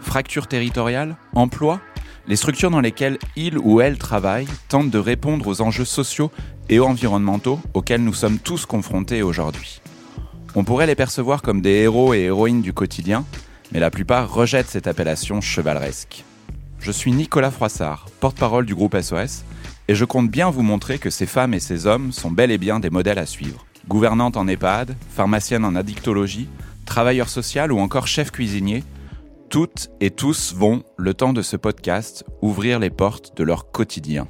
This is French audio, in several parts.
fractures territoriales, emploi, les structures dans lesquelles il ou elle travaille tentent de répondre aux enjeux sociaux et environnementaux auxquels nous sommes tous confrontés aujourd'hui. On pourrait les percevoir comme des héros et héroïnes du quotidien, mais la plupart rejettent cette appellation chevaleresque. Je suis Nicolas Froissart, porte-parole du groupe SOS, et je compte bien vous montrer que ces femmes et ces hommes sont bel et bien des modèles à suivre. Gouvernante en EHPAD, pharmacienne en addictologie, travailleur social ou encore chef cuisinier, toutes et tous vont, le temps de ce podcast, ouvrir les portes de leur quotidien.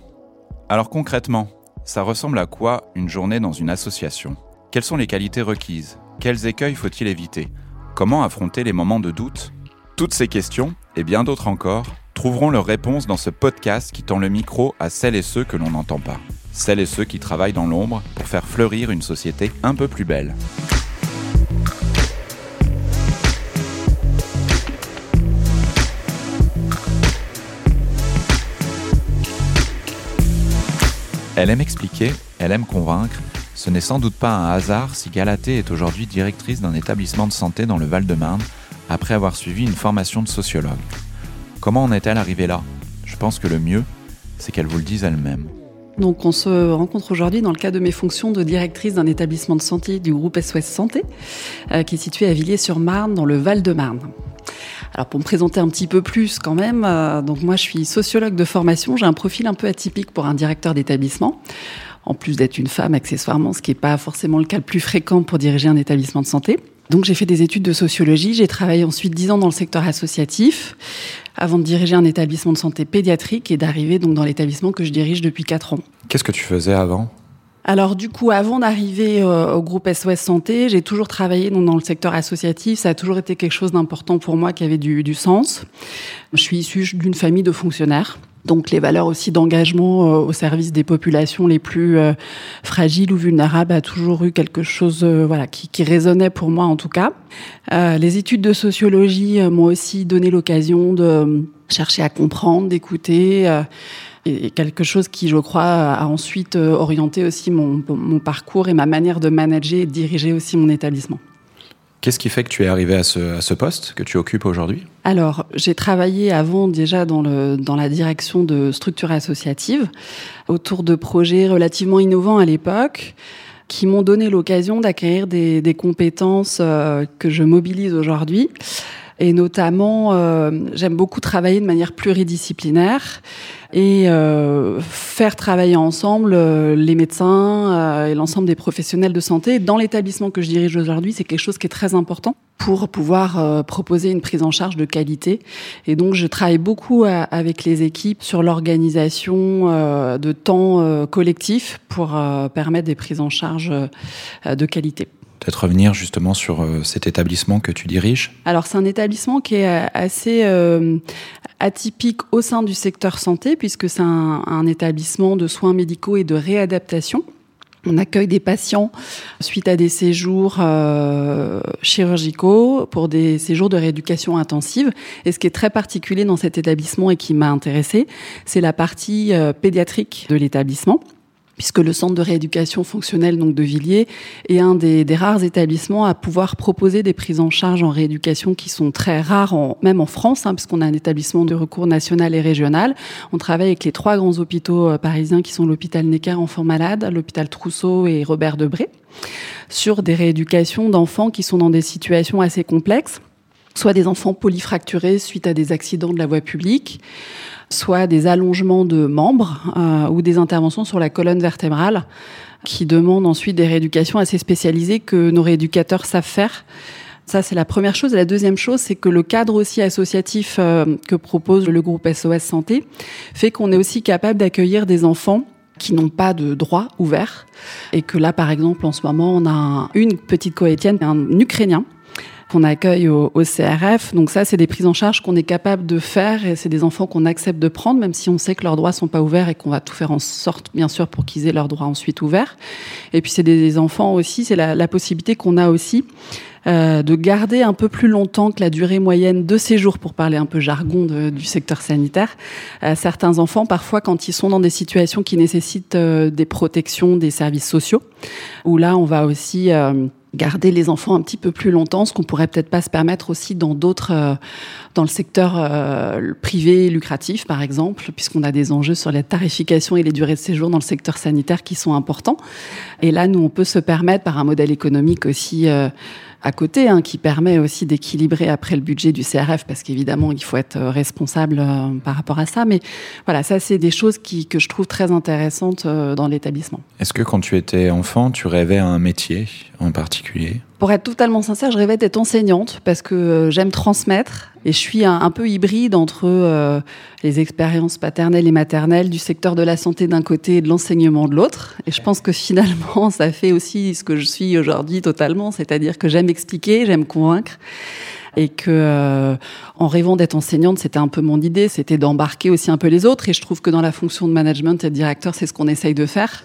Alors concrètement, ça ressemble à quoi une journée dans une association? Quelles sont les qualités requises? Quels écueils faut-il éviter? Comment affronter les moments de doute? Toutes ces questions, et bien d'autres encore, trouveront leurs réponses dans ce podcast qui tend le micro à celles et ceux que l'on n'entend pas. Celles et ceux qui travaillent dans l'ombre pour faire fleurir une société un peu plus belle. Elle aime expliquer, elle aime convaincre. Ce n'est sans doute pas un hasard si Galatée est aujourd'hui directrice d'un établissement de santé dans le Val-de-Marne après avoir suivi une formation de sociologue. Comment en est-elle arrivée là? Je pense que le mieux, c'est qu'elle vous le dise elle-même. Donc on se rencontre aujourd'hui dans le cadre de mes fonctions de directrice d'un établissement de santé du groupe SOS Santé, euh, qui est situé à Villiers-sur-Marne, dans le Val-de-Marne. Alors pour me présenter un petit peu plus quand même, euh, donc moi je suis sociologue de formation, j'ai un profil un peu atypique pour un directeur d'établissement. En plus d'être une femme accessoirement, ce qui n'est pas forcément le cas le plus fréquent pour diriger un établissement de santé. Donc j'ai fait des études de sociologie, j'ai travaillé ensuite dix ans dans le secteur associatif avant de diriger un établissement de santé pédiatrique et d'arriver donc dans l'établissement que je dirige depuis quatre ans. Qu'est-ce que tu faisais avant? Alors du coup, avant d'arriver euh, au groupe SOS Santé, j'ai toujours travaillé donc, dans le secteur associatif. Ça a toujours été quelque chose d'important pour moi qui avait du, du sens. Je suis issue d'une famille de fonctionnaires. Donc les valeurs aussi d'engagement euh, au service des populations les plus euh, fragiles ou vulnérables a toujours eu quelque chose voilà qui, qui, résonnait pour moi en tout cas. les études de sociologie m'ont aussi donné l'occasion de chercher à comprendre, d'écouter et quelque chose qui, je crois, a ensuite orienté aussi mon, mon parcours et ma manière de manager et de diriger aussi mon établissement. Qu'est-ce qui fait que tu es arrivé à ce, à ce poste que tu occupes aujourd'hui? Alors, j'ai travaillé avant déjà dans, le, dans la direction de structures associatives autour de projets relativement innovants à l'époque qui m'ont donné l'occasion d'acquérir des, des, compétences euh, que je mobilise aujourd'hui. Et notamment, euh, j'aime beaucoup travailler de manière pluridisciplinaire et euh, faire travailler ensemble euh, les médecins euh, et l'ensemble des professionnels de santé. Dans l'établissement que je dirige aujourd'hui, c'est quelque chose qui est très important pour pouvoir euh, proposer une prise en charge de qualité. Et donc, je travaille beaucoup avec les équipes sur l'organisation de temps collectif pour permettre des prises en charge de qualité peut-être revenir justement sur euh, cet établissement que tu diriges Alors c'est un établissement qui est assez euh, atypique au sein du secteur santé puisque c'est un, établissement de soins médicaux et de réadaptation. On accueille des patients suite à des séjours euh, chirurgicaux pour des séjours de rééducation intensive. Et ce qui est très particulier dans cet établissement et qui m'a intéressé, c'est la partie euh, pédiatrique de l'établissement puisque le centre de rééducation fonctionnelle donc de Villiers est un des, rares établissements à pouvoir proposer des prises en charge en rééducation qui sont très rares, même en France, hein, puisqu'on a un établissement de recours national et régional. On travaille avec les trois grands hôpitaux euh, parisiens qui sont l'hôpital Necker Enfants Malades, l'hôpital Trousseau et Robert Debré, sur des rééducations d'enfants qui sont dans des situations assez complexes soit des enfants polyfracturés suite à des accidents de la voie publique, soit des allongements de membres euh, ou des interventions sur la colonne vertébrale qui demandent ensuite des rééducations assez spécialisées que nos rééducateurs savent faire. Ça, c'est la première chose. Et la deuxième chose, c'est que le cadre aussi associatif euh, que propose le groupe SOS Santé fait qu'on est aussi capable d'accueillir des enfants qui n'ont pas de droit ouvert. Et que là, par exemple, en ce moment, on a une petite coétienne, un Ukrainien, qu'on accueille au, CRF. Donc ça, c'est des prises en charge qu'on est capable de faire et c'est des enfants qu'on accepte de prendre, même si on sait que leurs droits sont pas ouverts et qu'on va tout faire en sorte, bien sûr, pour qu'ils aient leurs droits ensuite ouverts. Et puis c'est des enfants aussi, c'est la, la possibilité qu'on a aussi euh, de garder un peu plus longtemps que la durée moyenne de séjour, pour parler un peu jargon du secteur sanitaire. Euh, certains enfants, parfois, quand ils sont dans des situations qui nécessitent euh, des protections des services sociaux, où là, on va aussi garder les enfants un petit peu plus longtemps, ce qu'on pourrait peut-être pas se permettre aussi dans d'autres, dans le secteur privé lucratif, par exemple, puisqu'on a des enjeux sur la tarification et les durées de séjour dans le secteur sanitaire qui sont importants. Et là, nous, on peut se permettre, par un modèle économique aussi à côté, hein, qui permet aussi d'équilibrer après le budget du CRF, parce qu'évidemment, il faut être euh, responsable euh, par rapport à ça. Mais voilà, ça, c'est des choses qui, que je trouve très intéressantes euh, dans l'établissement. Est-ce que quand tu étais enfant, tu rêvais à un métier en particulier? Pour être totalement sincère, je rêvais d'être enseignante, parce que j'aime transmettre. Et je suis un, peu hybride entre les expériences paternelles et maternelles du secteur de la santé d'un côté et de l'enseignement de l'autre. Et je pense que finalement, ça fait aussi ce que je suis aujourd'hui totalement, c'est-à-dire que j'aime expliquer, j'aime convaincre et que euh, en rêvant d'être enseignante, c'était un peu mon idée, c'était d'embarquer aussi un peu les autres et je trouve que dans la fonction de management et de directeur, c'est ce qu'on essaye de faire.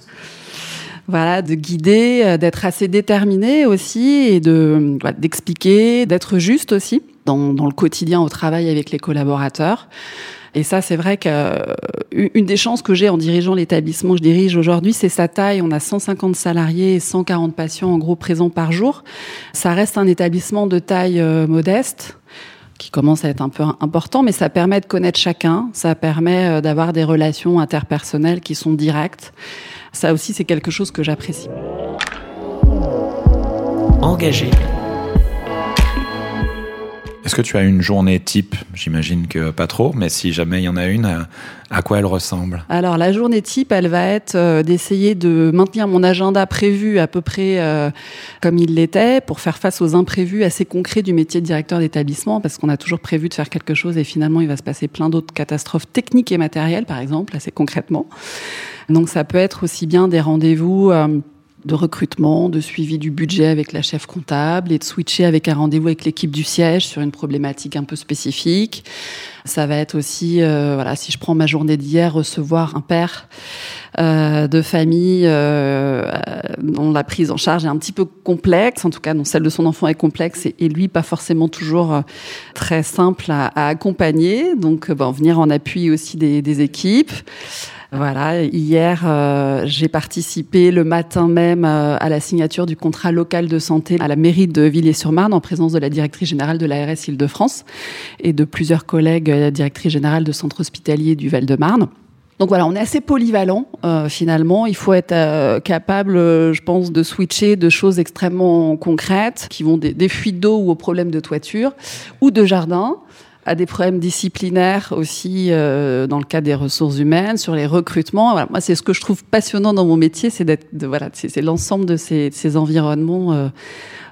Voilà, de guider, euh, d'être assez déterminé aussi et de d'expliquer, d'être juste aussi dans, le quotidien au travail avec les collaborateurs. Et ça, c'est vrai qu'une euh, des chances que j'ai en dirigeant l'établissement que je dirige aujourd'hui, c'est sa taille. On a 150 salariés et 140 patients en gros présents par jour. Ça reste un établissement de taille euh, modeste qui commence à être un peu important, mais ça permet de connaître chacun, ça permet euh, d'avoir des relations interpersonnelles qui sont directes. Ça aussi, c'est quelque chose que j'apprécie. Engagé. Est-ce que tu as une journée type? J'imagine que pas trop, mais si jamais il y en a une, à quoi elle ressemble? Alors la journée type, elle va être euh, d'essayer de maintenir mon agenda prévu à peu près euh, comme il l'était pour faire face aux imprévus assez concrets du métier de directeur d'établissement, parce qu'on a toujours prévu de faire quelque chose et finalement il va se passer plein d'autres catastrophes techniques et matérielles, par exemple, assez concrètement. Donc ça peut être aussi bien des rendez-vous. Euh, de recrutement, de suivi du budget avec la chef comptable et de switcher avec un rendez-vous avec l'équipe du siège sur une problématique un peu spécifique. Ça va être aussi, euh, voilà, si je prends ma journée d'hier, recevoir un père euh, de famille euh, dont la prise en charge est un petit peu complexe, en tout cas dont celle de son enfant est complexe et, lui pas forcément toujours euh, très simple à, à accompagner. Donc, bon, venir en appui aussi des, des équipes. Voilà, hier, euh, j'ai participé le matin même euh, à la signature du contrat local de santé à la mairie de Villiers-sur-Marne en présence de la directrice générale de l'ARS Île-de-France et de plusieurs collègues euh, directrices générales de centres hospitaliers du Val-de-Marne. Donc voilà, on est assez polyvalent finalement. Il faut être capable, je pense, de switcher de choses extrêmement concrètes qui vont des, des fuites d'eau ou aux problèmes de toiture ou de jardin à des problèmes disciplinaires aussi euh, dans le cas des ressources humaines, sur les recrutements. Moi, c'est ce que je trouve passionnant dans mon métier, c'est d'être, voilà, c'est l'ensemble de ces, ces environnements euh,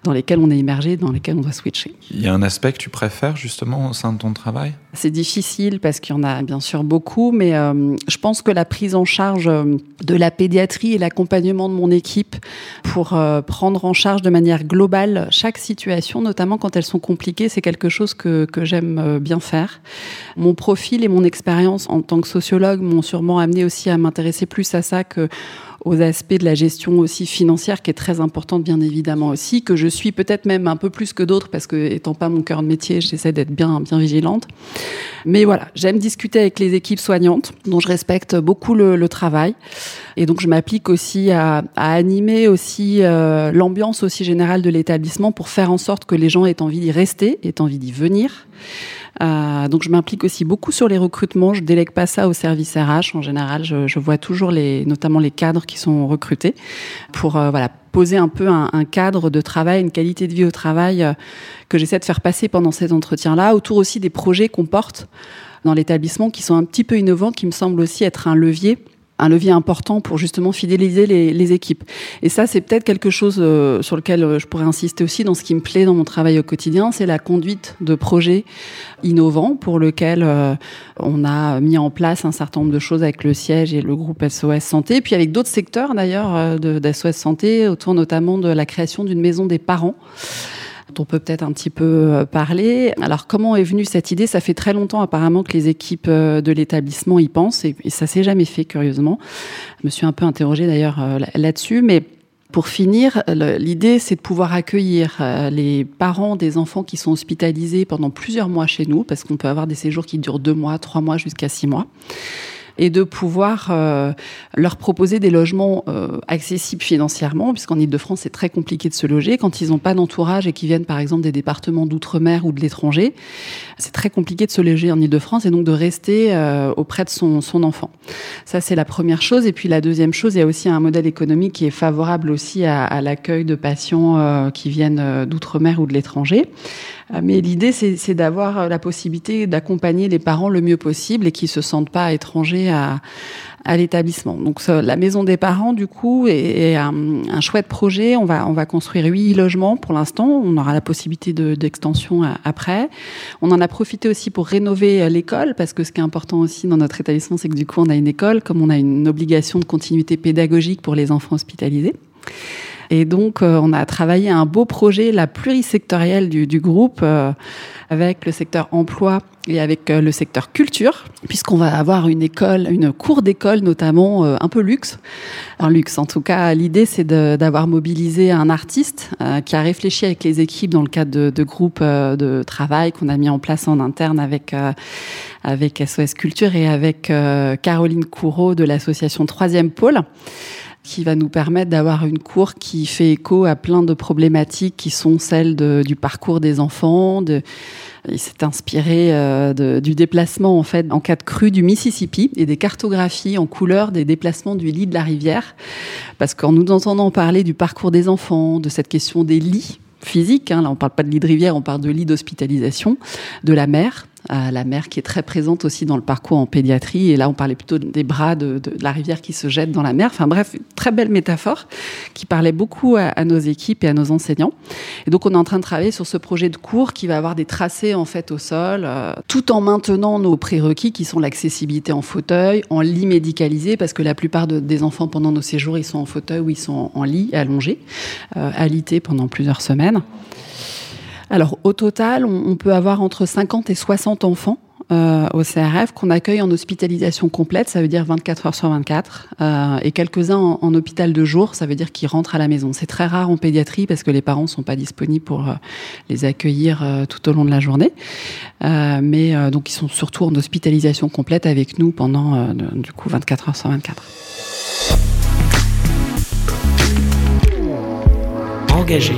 dans lesquels on est immergé, dans lesquels on doit switcher. Il y a un aspect que tu préfères justement au sein de ton travail? C'est difficile parce qu'il y en a bien sûr beaucoup, mais euh, je pense que la prise en charge euh, de la pédiatrie et l'accompagnement de mon équipe pour euh, prendre en charge de manière globale chaque situation, notamment quand elles sont compliquées, c'est quelque chose que, que j'aime bien faire. Mon profil et mon expérience en tant que sociologue m'ont sûrement amené aussi à m'intéresser plus à ça que aux aspects de la gestion aussi financière qui est très importante bien évidemment aussi que je suis peut-être même un peu plus que d'autres parce que étant pas mon cœur de métier j'essaie d'être bien bien vigilante. Mais voilà j'aime discuter avec les équipes soignantes dont je respecte beaucoup le, le travail. Et donc je m'applique aussi à, à, animer aussi euh, l'ambiance aussi générale de l'établissement pour faire en sorte que les gens aient envie d'y rester aient envie d'y venir euh, donc je m'implique aussi beaucoup sur les recrutements. Je délègue pas ça au service RH. En général, je, je vois toujours les, notamment les cadres qui sont recrutés pour euh, voilà poser un peu un, un, cadre de travail, une qualité de vie au travail euh, que j'essaie de faire passer pendant ces entretiens-là, autour aussi des projets qu'on porte dans l'établissement qui sont un petit peu innovants, qui me semblent aussi être un levier un levier important pour justement fidéliser les, les équipes. Et ça, c'est peut-être quelque chose euh, sur lequel euh, je pourrais insister aussi dans ce qui me plaît dans mon travail au quotidien, c'est la conduite de projets innovants pour lequel euh, on a mis en place un certain nombre de choses avec le siège et le groupe SOS Santé, puis avec d'autres secteurs d'ailleurs d'SOS Santé, autour notamment de la création d'une maison des parents dont on peut peut-être un petit peu parler. Alors comment est venue cette idée? Ça fait très longtemps apparemment que les équipes de l'établissement y pensent et, et ça s'est jamais fait curieusement. Je me suis un peu interrogée d'ailleurs là-dessus, mais pour finir, l'idée, c'est de pouvoir accueillir euh, les parents des enfants qui sont hospitalisés pendant plusieurs mois chez nous, parce qu'on peut avoir des séjours qui durent deux mois, trois mois, jusqu'à six mois et de pouvoir euh, leur proposer des logements euh, accessibles financièrement, puisqu'en Ile-de-France, c'est très compliqué de se loger. Quand ils n'ont pas d'entourage et qu'ils viennent, par exemple, des départements d'outre-mer ou de l'étranger, c'est très compliqué de se loger en Ile-de-France et donc de rester euh, auprès de son, enfant. Ça, c'est la première chose. Et puis la deuxième chose, il y a aussi un modèle économique qui est favorable aussi à l'accueil de patients qui viennent d'outre-mer ou de l'étranger. Mais l'idée, c'est d'avoir la possibilité d'accompagner les parents le mieux possible et qu'ils se sentent pas étrangers à, à l'établissement. Donc la maison des parents, du coup, est, un, un, chouette projet. On va, on va construire huit logements pour l'instant. On aura la possibilité d'extension après. On en a profité aussi pour rénover euh, l'école, parce que ce qui est important aussi dans notre établissement, c'est que du coup, on a une école, comme on a une obligation de continuité pédagogique pour les enfants hospitalisés. Et donc, euh, on a travaillé un beau projet, la plurisectorielle du, du groupe, euh, avec le secteur emploi et avec euh, le secteur culture, puisqu'on va avoir une école, une cour d'école notamment un peu luxe. Un luxe, en tout cas, l'idée c'est d'avoir mobilisé un artiste qui a réfléchi avec les équipes dans le cadre de, groupes de travail qu'on a mis en place en interne avec avec SOS Culture et avec Caroline Courreau de l'association Troisième Pôle qui va nous permettre d'avoir une cour qui fait écho à plein de problématiques qui sont celles du parcours des enfants. Il s'est inspiré euh, du déplacement en fait en cas de crue du Mississippi et des cartographies en couleur des déplacements du lit de la rivière, parce qu'en nous entendant parler du parcours des enfants, de cette question des lits physiques, hein, là on parle pas de lit de rivière, on parle de lit d'hospitalisation, de la mer, à la mer qui est très présente aussi dans le parcours en pédiatrie. Et là, on parlait plutôt des bras de, la rivière qui se jette dans la mer. Enfin bref, très belle métaphore qui parlait beaucoup à, nos équipes et à nos enseignants. Et donc, on est en train de travailler sur ce projet de cours qui va avoir des tracés en fait au sol, euh, tout en maintenant nos prérequis qui sont l'accessibilité en fauteuil, en lit médicalisé, parce que la plupart de, des enfants pendant nos séjours, ils sont en fauteuil ou ils sont en, lit allongé, euh, pendant plusieurs semaines. Alors au total, on, peut avoir entre 50 et 60 enfants euh, au CRF qu'on accueille en hospitalisation complète, ça veut dire 24 heures sur 24, euh, et quelques-uns en, hôpital de jour, ça veut dire qu'ils rentrent à la maison. C'est très rare en pédiatrie parce que les parents sont pas disponibles pour euh, les accueillir tout au long de la journée, mais donc ils sont surtout en hospitalisation complète avec nous pendant du coup 24 heures sur 24. Engagé.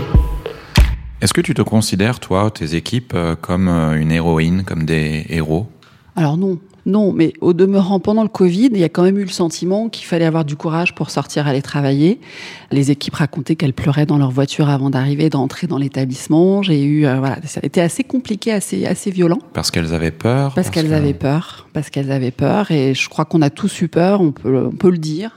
Est-ce que tu te considères, toi, tes équipes, euh, comme euh, une héroïne, comme des héros? Alors non, non, mais au demeurant, pendant le Covid, il y a quand même eu le sentiment qu'il fallait avoir du courage pour sortir aller travailler. Les équipes racontaient qu'elles pleuraient dans leur voiture avant d'arriver, d'entrer dans l'établissement. J'ai eu, euh, voilà, ça a été assez compliqué, assez, assez violent. Parce qu'elles avaient peur. Parce, parce qu'elles que... avaient peur. Parce qu'elles avaient peur. Et je crois qu'on a tous eu peur. On peut, on peut le dire.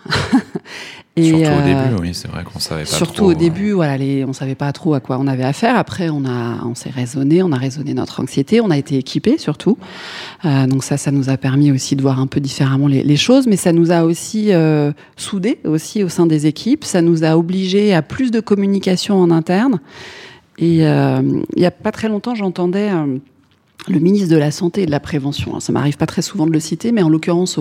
Et surtout euh, au début, oui, c'est vrai qu'on savait pas surtout trop. au début, voilà, les, on savait pas trop à quoi on avait affaire. Après, on a, on s'est raisonné, on a raisonné notre anxiété, on a été équipé surtout. Euh, donc ça, ça nous a permis aussi de voir un peu différemment les, les choses, mais ça nous a aussi euh, soudés aussi au sein des équipes. Ça nous a obligés à plus de communication en interne. Et euh, il y a pas très longtemps, j'entendais le ministre de la Santé et de la Prévention. Alors, ça m'arrive pas très souvent de le citer, mais en l'occurrence,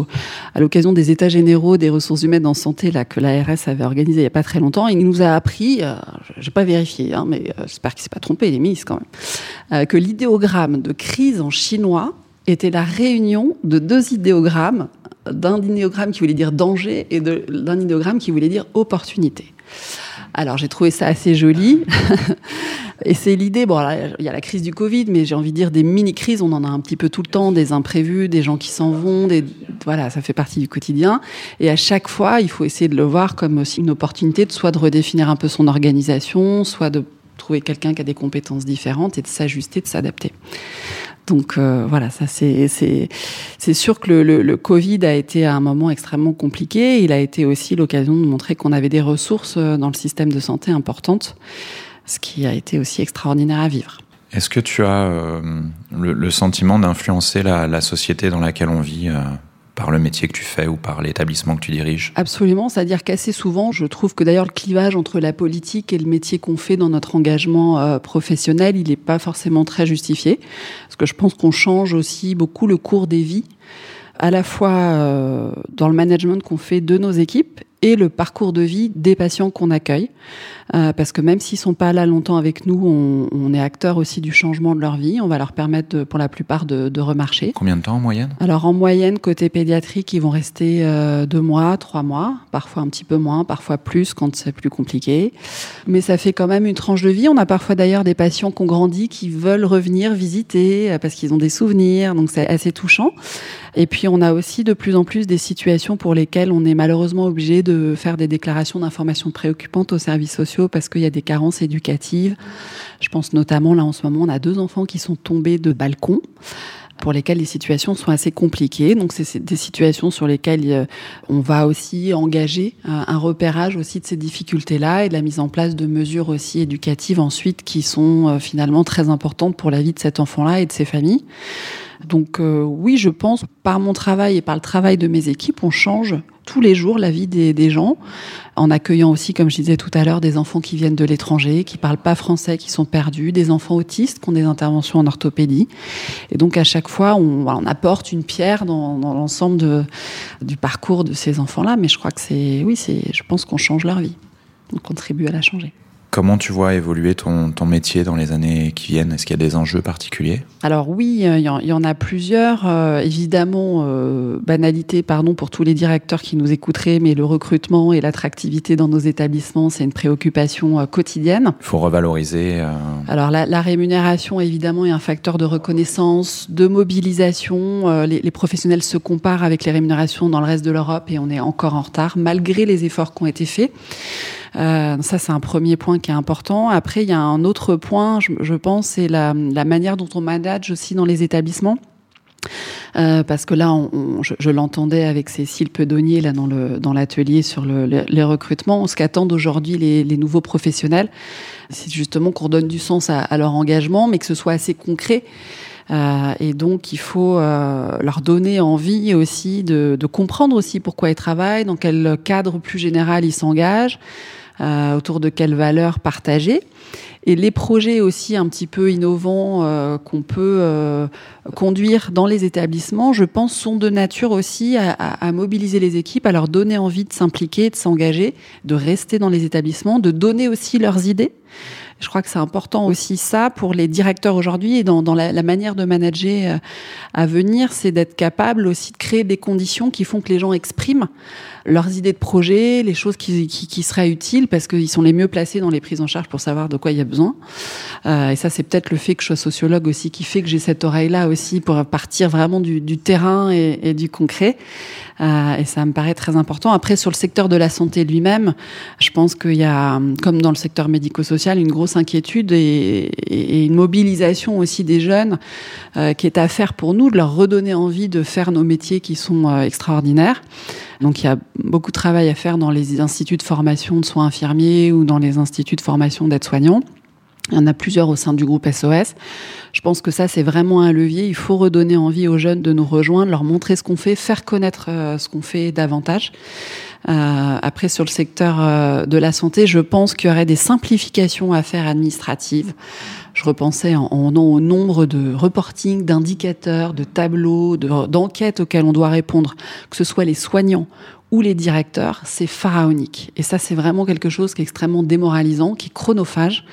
à l'occasion des États généraux des ressources humaines en santé là, que l'ARS avait organisé il y a pas très longtemps, il nous a appris, euh, j'ai pas vérifié, hein, mais euh, j'espère qu'il s'est pas trompé, les ministres quand même, euh, que l'idéogramme de crise en chinois était la réunion de deux idéogrammes, d'un idéogramme qui voulait dire danger et d'un idéogramme qui voulait dire opportunité. Alors j'ai trouvé ça assez joli. Et c'est l'idée, bon, il y a la crise du Covid, mais j'ai envie de dire des mini-crises, on en a un petit peu tout le temps, des imprévus, des gens qui s'en vont, des, voilà, ça fait partie du quotidien. Et à chaque fois, il faut essayer de le voir comme aussi une opportunité de soit de redéfinir un peu son organisation, soit de trouver quelqu'un qui a des compétences différentes et de s'ajuster, de s'adapter. Donc euh, voilà, ça c'est c'est sûr que le, le, le, Covid a été à un moment extrêmement compliqué. Il a été aussi l'occasion de montrer qu'on avait des ressources euh, dans le système de santé importantes ce qui a été aussi extraordinaire à vivre. Est-ce que tu as euh, le, le, sentiment d'influencer la, la, société dans laquelle on vit euh, par le métier que tu fais ou par l'établissement que tu diriges? Absolument, c'est-à-dire qu'assez souvent, je trouve que d'ailleurs le clivage entre la politique et le métier qu'on fait dans notre engagement euh, professionnel, il n'est pas forcément très justifié, parce que je pense qu'on change aussi beaucoup le cours des vies à la fois dans le management qu'on fait de nos équipes et le parcours de vie des patients qu'on accueille. Euh, parce que même s'ils sont pas là longtemps avec nous, on, on, est acteur aussi du changement de leur vie. On va leur permettre, de, pour la plupart, de, de, remarcher. Combien de temps en moyenne? Alors en moyenne, côté pédiatrique, ils vont rester euh, deux mois, trois mois, parfois un petit peu moins, parfois plus quand c'est plus compliqué. Mais ça fait quand même une tranche de vie. On a parfois d'ailleurs des patients qui ont grandi, qui veulent revenir visiter euh, parce qu'ils ont des souvenirs, donc c'est assez touchant. Et puis on a aussi de plus en plus des situations pour lesquelles on est malheureusement obligé de faire des déclarations d'informations préoccupantes aux services sociaux parce qu'il y a des carences éducatives. Je pense notamment là en ce moment, on a deux enfants qui sont tombés de balcon pour lesquels les situations sont assez compliquées. Donc c'est des situations sur lesquelles euh, on va aussi engager un repérage aussi de ces difficultés-là et de la mise en place de mesures aussi éducatives ensuite qui sont euh, finalement très importantes pour la vie de cet enfant-là et de ses familles. Donc euh, oui, je pense, par mon travail et par le travail de mes équipes, on change tous les jours la vie des, gens, en accueillant aussi, comme je disais tout à l'heure, des enfants qui viennent de l'étranger, qui parlent pas français, qui sont perdus, des enfants autistes qui ont des interventions en orthopédie. Et donc à chaque fois, on, apporte une pierre dans, dans l'ensemble du parcours de ces enfants-là. Mais je crois que c'est, oui, c'est, je pense qu'on change leur vie. On contribue à la changer. Comment tu vois évoluer ton, ton métier dans les années qui viennent? Est-ce qu'il y a des enjeux particuliers? Alors oui, il y, en, il y, en a plusieurs. Euh, évidemment, euh, banalité, pardon pour tous les directeurs qui nous écouteraient, mais le recrutement et l'attractivité dans nos établissements, c'est une préoccupation euh, quotidienne. Il faut revaloriser. Euh... Alors la, la, rémunération, évidemment, est un facteur de reconnaissance, de mobilisation. Euh, les, les professionnels se comparent avec les rémunérations dans le reste de l'Europe et on est encore en retard, malgré les efforts qui ont été faits. Euh, ça, c'est un premier point qui est important. Après, il y a un autre point, je, je pense, c'est la, la, manière dont on manage aussi dans les établissements. Euh, parce que là, on, on, je, je l'entendais avec Cécile Pedonnier là dans le dans l'atelier sur le, le, les recrutements. Ce qu'attendent aujourd'hui les, les, nouveaux professionnels, c'est justement qu'on donne du sens à, à, leur engagement, mais que ce soit assez concret. Euh, et donc, il faut euh, leur donner envie aussi de, de, comprendre aussi pourquoi ils travaillent, dans quel cadre plus général ils s'engagent, euh, autour de quelles valeurs partagées. Et les projets aussi un petit peu innovants euh, qu'on peut euh, conduire dans les établissements, je pense, sont de nature aussi à, à, à, mobiliser les équipes, à leur donner envie de s'impliquer, de s'engager, de rester dans les établissements, de donner aussi leurs idées. Je crois que c'est important aussi ça pour les directeurs aujourd'hui et dans, la, manière de manager euh, à venir, c'est d'être capable aussi de créer des conditions qui font que les gens expriment leurs idées de projet, les choses qui, seraient utiles parce qu'ils sont les mieux placés dans les prises en charge pour savoir de quoi il y a besoin. Euh, et ça, c'est peut-être le fait que je sois sociologue aussi qui fait que j'ai cette oreille-là aussi pour partir vraiment du, terrain et, et, du concret. Euh, et ça me paraît très important. Après, sur le secteur de la santé lui-même, je pense qu'il y a, comme dans le secteur médico-social, une grosse inquiétude et, une mobilisation aussi des jeunes euh, qui est à faire pour nous, de leur redonner envie de faire nos métiers qui sont euh, extraordinaires. Donc il y a beaucoup de travail à faire dans les instituts de formation de soins infirmiers ou dans les instituts de formation d'aides-soignants. Il y en a plusieurs au sein du groupe SOS. Je pense que ça, c'est vraiment un levier. Il faut redonner envie aux jeunes de nous rejoindre, leur montrer ce qu'on fait, faire connaître euh, ce qu'on fait davantage. Euh, après, sur le secteur euh, de la santé, je pense qu'il y aurait des simplifications à faire administratives. Je repensais en, en, au nombre de reporting, d'indicateurs, de tableaux, d'enquêtes auxquelles on doit répondre, que ce soit les soignants ou les directeurs, c'est pharaonique. Et ça, c'est vraiment quelque chose qui est extrêmement démoralisant, qui est chronophage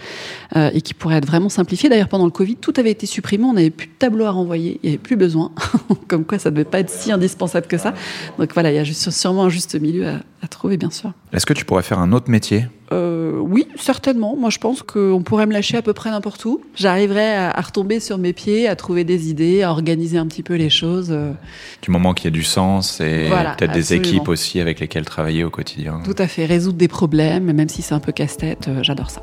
euh, et qui pourrait être vraiment simplifié. D'ailleurs, pendant le Covid, tout avait été supprimé, on n'avait plus de tableau à renvoyer, il n'y avait plus besoin. Comme quoi, ça ne devait pas être si indispensable que ça. Donc voilà, il y a sûrement un juste milieu à, à trouver, bien sûr. Est-ce que tu pourrais faire un autre métier? Euh, oui, certainement. Moi, je pense qu'on pourrait me lâcher à peu près n'importe où. J'arriverais à, à, retomber sur mes pieds, à trouver des idées, à organiser un petit peu les choses. euh. Du moment qu'il y a du sens et Voilà, peut-être des équipes aussi avec lesquelles travailler au quotidien. Tout à fait. Résoudre des problèmes, même si c'est un peu casse-tête, euh, j'adore ça.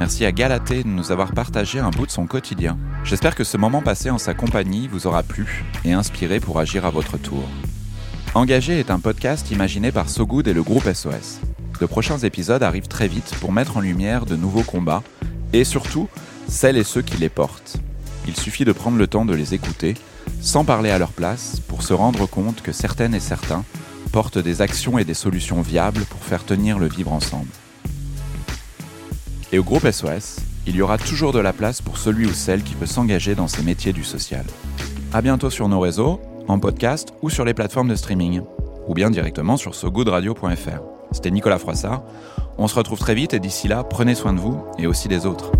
Merci à Galatée de nous avoir partagé un bout de son quotidien. J'espère que ce moment passé en sa compagnie vous aura plu et inspiré pour agir à votre tour. Engagé est un podcast imaginé par So Good et le groupe SOS. De prochains épisodes arrivent très vite pour mettre en lumière de nouveaux combats et surtout celles et ceux qui les portent. il suffit de prendre le temps de les écouter, sans parler à leur place, pour se rendre compte que certaines et certains portent des actions et des solutions viables pour faire tenir le vivre ensemble. Et au groupe SOS, il y aura toujours de la place pour celui ou celle qui veut s'engager dans ces métiers du social. À bientôt sur nos réseaux, en podcast ou sur les plateformes de streaming, ou bien directement sur sogoodradio.fr. C'était Nicolas Froissart. On se retrouve très vite et d'ici là, prenez soin de vous et aussi des autres.